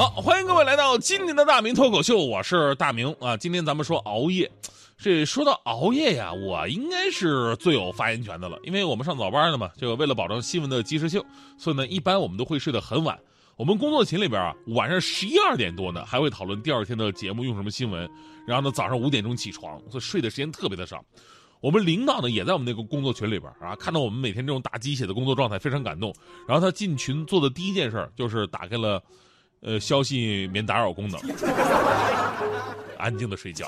好，欢迎各位来到今年的大明脱口秀，我是大明啊。今天咱们说熬夜，这说到熬夜呀，我应该是最有发言权的了，因为我们上早班的嘛，这个为了保证新闻的及时性，所以呢，一般我们都会睡得很晚。我们工作群里边啊，晚上十一二点多呢，还会讨论第二天的节目用什么新闻，然后呢，早上五点钟起床，所以睡的时间特别的少。我们领导呢也在我们那个工作群里边啊，看到我们每天这种打鸡血的工作状态，非常感动。然后他进群做的第一件事儿就是打开了。呃，消息免打扰功能，安静的睡觉，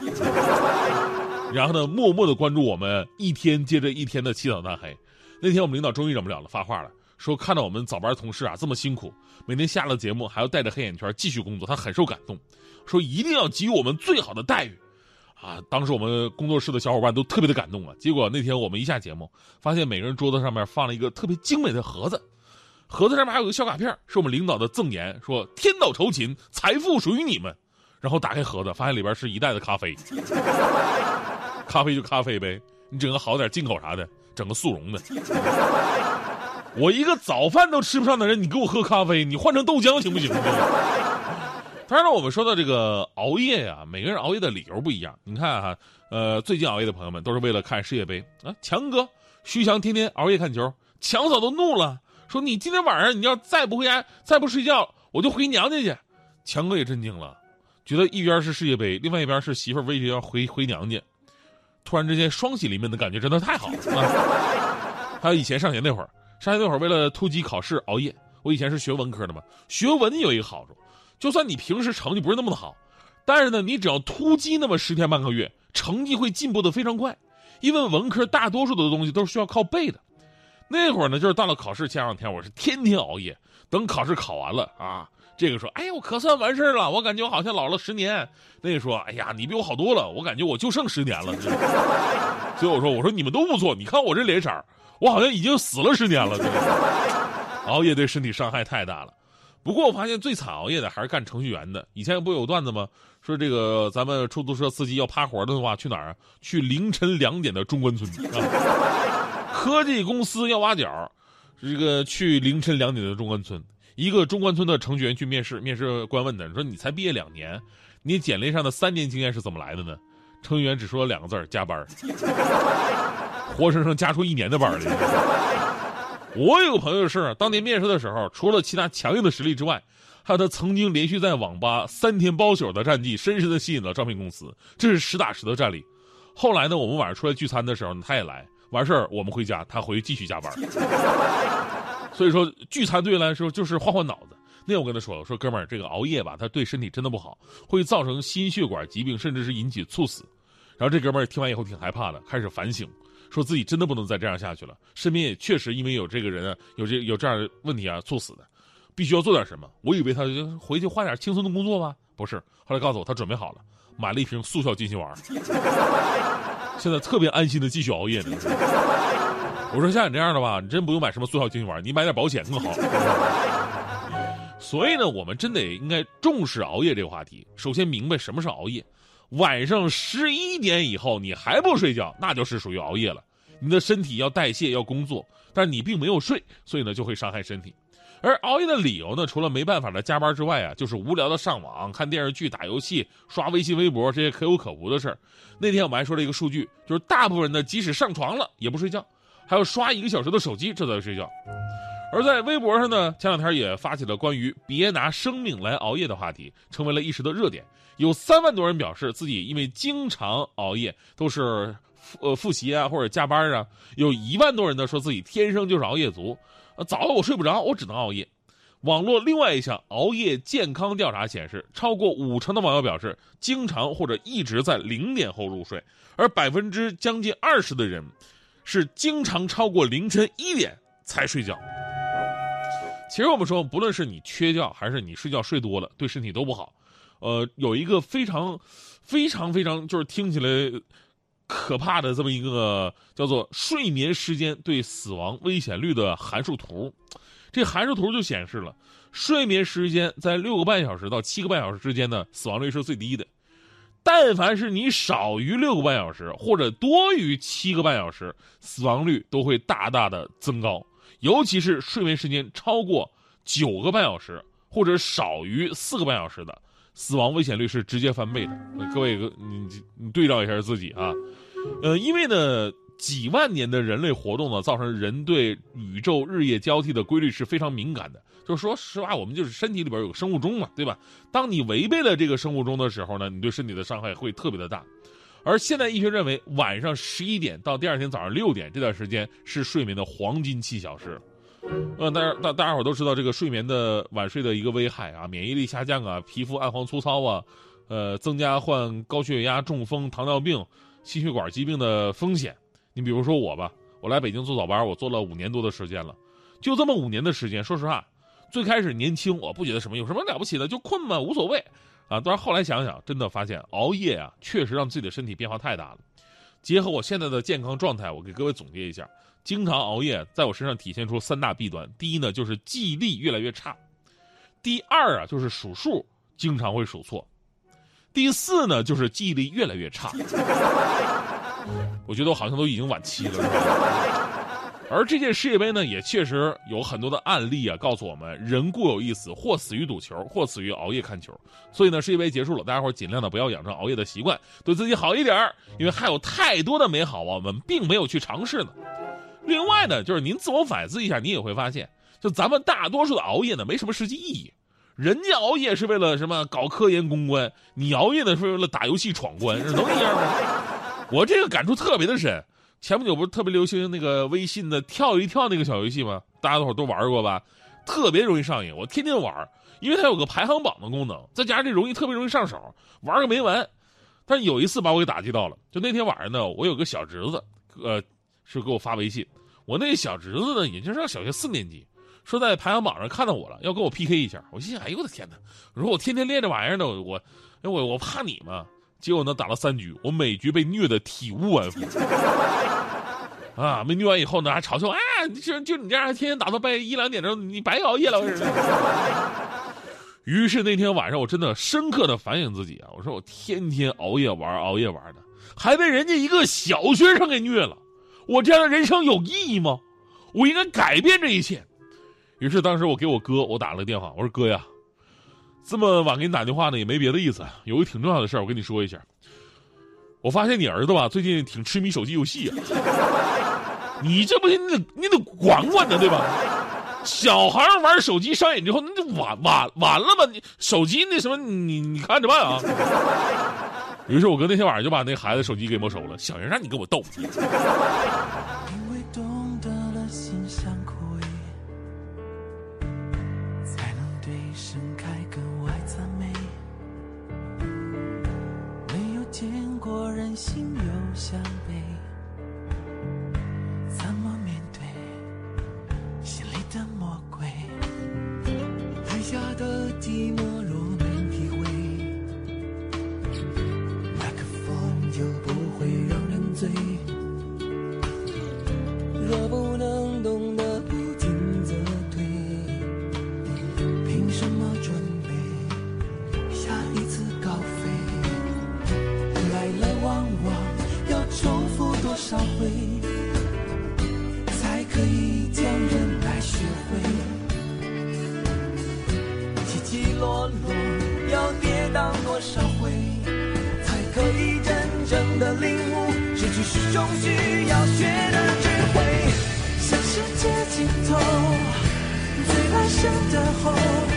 然后呢，默默的关注我们一天接着一天的起早贪黑。那天我们领导终于忍不了了，发话了，说看到我们早班同事啊这么辛苦，每天下了节目还要带着黑眼圈继续工作，他很受感动，说一定要给予我们最好的待遇。啊，当时我们工作室的小伙伴都特别的感动啊。结果那天我们一下节目，发现每个人桌子上面放了一个特别精美的盒子。盒子上面还有个小卡片，是我们领导的赠言，说“天道酬勤，财富属于你们”。然后打开盒子，发现里边是一袋子咖啡。咖啡就咖啡呗，你整个好点进口啥的，整个速溶的。我一个早饭都吃不上的人，你给我喝咖啡，你换成豆浆行不行？当然了，我们说到这个熬夜呀，每个人熬夜的理由不一样。你看哈，呃，最近熬夜的朋友们都是为了看世界杯啊。强哥、徐翔天天熬夜看球，强嫂都怒了。说你今天晚上你要再不回家，再不睡觉，我就回娘家去。强哥也震惊了，觉得一边是世界杯，另外一边是媳妇威胁要回回娘家，突然之间双喜临门的感觉真的太好了。还有以前上学那会儿，上学那会儿为了突击考试熬夜。我以前是学文科的嘛，学文有一个好处，就算你平时成绩不是那么的好，但是呢，你只要突击那么十天半个月，成绩会进步的非常快，因为文科大多数的东西都是需要靠背的。那会儿呢，就是到了考试前两天，我是天天熬夜。等考试考完了啊，这个说：“哎呀，我可算完事儿了，我感觉我好像老了十年。”那个说：“哎呀，你比我好多了，我感觉我就剩十年了。”所以我说：“我说你们都不错，你看我这脸色我好像已经死了十年了。”熬夜对身体伤害太大了。不过我发现最惨熬夜的还是干程序员的。以前不有段子吗？说这个咱们出租车司机要趴活的话，去哪儿啊？去凌晨两点的中关村啊。科技公司要挖角，这个去凌晨两点的中关村，一个中关村的程序员去面试，面试官问他说：“你才毕业两年，你简历上的三年经验是怎么来的呢？”程序员只说了两个字加班活生生加出一年的班来。我有个朋友是，当年面试的时候，除了其他强硬的实力之外，还有他曾经连续在网吧三天包宿的战绩，深深的吸引了招聘公司，这是实打实的战力。后来呢，我们晚上出来聚餐的时候，他也来。完事儿，我们回家，他回去继续加班。所以说，聚餐对来说就是换换脑子。那我跟他说，我说哥们儿，这个熬夜吧，他对身体真的不好，会造成心血管疾病，甚至是引起猝死。然后这哥们儿听完以后挺害怕的，开始反省，说自己真的不能再这样下去了。身边也确实因为有这个人啊，有这有这样的问题啊，猝死的，必须要做点什么。我以为他就回去换点轻松的工作吧，不是。后来告诉我，他准备好了，买了一瓶速效金星丸。现在特别安心的继续熬夜呢。我说像你这样的吧，你真不用买什么速效金星丸，你买点保险更好。所以呢，我们真得应该重视熬夜这个话题。首先明白什么是熬夜，晚上十一点以后你还不睡觉，那就是属于熬夜了。你的身体要代谢要工作，但是你并没有睡，所以呢就会伤害身体。而熬夜的理由呢，除了没办法的加班之外啊，就是无聊的上网、看电视剧、打游戏、刷微信、微博这些可有可无的事儿。那天我们还说了一个数据，就是大部分人呢，即使上床了也不睡觉，还要刷一个小时的手机，这才睡觉。而在微博上呢，前两天也发起了关于“别拿生命来熬夜”的话题，成为了一时的热点。有三万多人表示自己因为经常熬夜，都是呃复习啊或者加班啊。有一万多人呢说自己天生就是熬夜族。呃早了我睡不着，我只能熬夜。网络另外一项熬夜健康调查显示，超过五成的网友表示经常或者一直在零点后入睡，而百分之将近二十的人是经常超过凌晨一点才睡觉。其实我们说，不论是你缺觉还是你睡觉睡多了，对身体都不好。呃，有一个非常、非常、非常就是听起来可怕的这么一个叫做睡眠时间对死亡危险率的函数图。这函数图就显示了，睡眠时间在六个半小时到七个半小时之间的死亡率是最低的。但凡是你少于六个半小时或者多于七个半小时，死亡率都会大大的增高。尤其是睡眠时间超过九个半小时或者少于四个半小时的，死亡危险率是直接翻倍的。各位，你你对照一下自己啊，呃，因为呢。几万年的人类活动呢，造成人对宇宙日夜交替的规律是非常敏感的。就是说实话，我们就是身体里边有生物钟嘛，对吧？当你违背了这个生物钟的时候呢，你对身体的伤害会特别的大。而现代医学认为，晚上十一点到第二天早上六点这段时间是睡眠的黄金七小时。呃，大家大大家伙都知道这个睡眠的晚睡的一个危害啊，免疫力下降啊，皮肤暗黄粗糙啊，呃，增加患高血压、中风、糖尿病、心血管疾病的风险。你比如说我吧，我来北京做早班，我做了五年多的时间了，就这么五年的时间。说实话，最开始年轻，我不觉得什么，有什么了不起的，就困嘛，无所谓啊。但是后来想想，真的发现熬夜啊，确实让自己的身体变化太大了。结合我现在的健康状态，我给各位总结一下：经常熬夜在我身上体现出三大弊端。第一呢，就是记忆力越来越差；第二啊，就是数数经常会数错；第四呢，就是记忆力越来越差。我觉得我好像都已经晚期了。而这届世界杯呢，也确实有很多的案例啊，告诉我们人固有一死，或死于赌球，或死于熬夜看球。所以呢，世界杯结束了，大家伙尽量的不要养成熬夜的习惯，对自己好一点因为还有太多的美好啊，我们并没有去尝试呢。另外呢，就是您自我反思一下，你也会发现，就咱们大多数的熬夜呢，没什么实际意义。人家熬夜是为了什么？搞科研攻关，你熬夜呢是为了打游戏闯关，是能一样吗？我这个感触特别的深，前不久不是特别流行那个微信的跳一跳那个小游戏吗？大家伙都玩过吧？特别容易上瘾，我天天玩，因为它有个排行榜的功能，再加上这容易特别容易上手，玩个没完。但有一次把我给打击到了，就那天晚上呢，我有个小侄子，呃，是给我发微信，我那小侄子呢，也就是上小学四年级，说在排行榜上看到我了，要跟我 PK 一下。我心想，哎呦我的天哪！我说我天天练这玩意儿呢，我，我我怕你吗？结果呢，打了三局，我每局被虐的体无完肤。啊，被虐完以后呢，还嘲笑啊，就就你这样，天天打到半夜一两点钟，你白熬夜了。于是那天晚上，我真的深刻的反省自己啊，我说我天天熬夜玩，熬夜玩的，还被人家一个小学生给虐了，我这样的人生有意义吗？我应该改变这一切。于是当时我给我哥，我打了个电话，我说哥呀。这么晚给你打电话呢，也没别的意思，有个挺重要的事儿，我跟你说一下。我发现你儿子吧，最近挺痴迷手机游戏啊。你这不行，你得你得管管他，对吧？小孩玩手机上瘾之后，那就完完完了吧？你手机那什么，你你看着办啊。于是我哥那天晚上就把那孩子手机给没收了。小人让你跟我斗。心有相悲，生的好，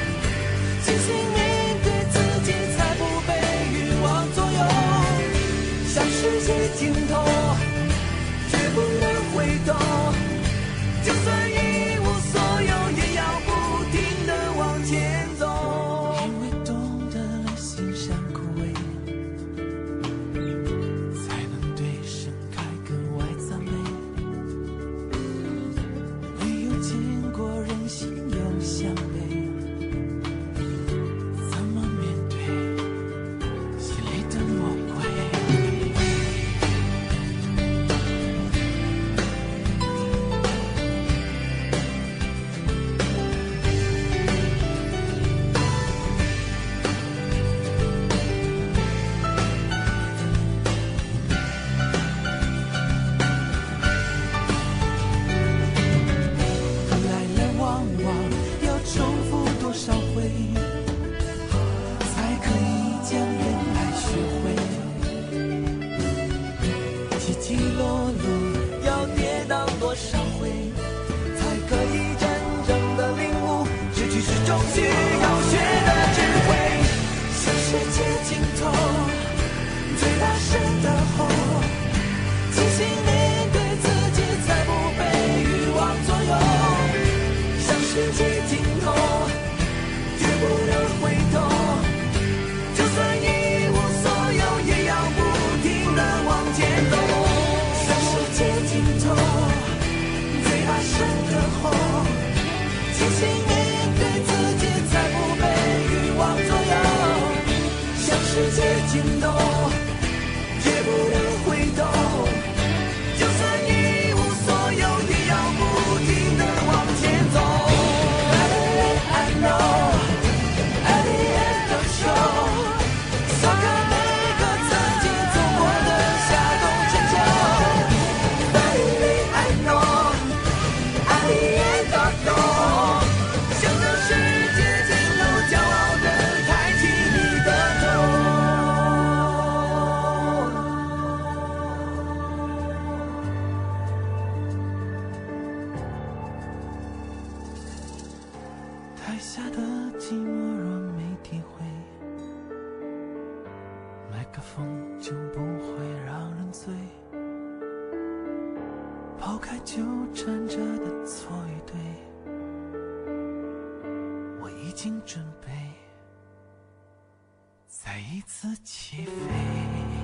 世界尽头。个风就不会让人醉抛开纠缠着的错与对我已经准备再一次起飞。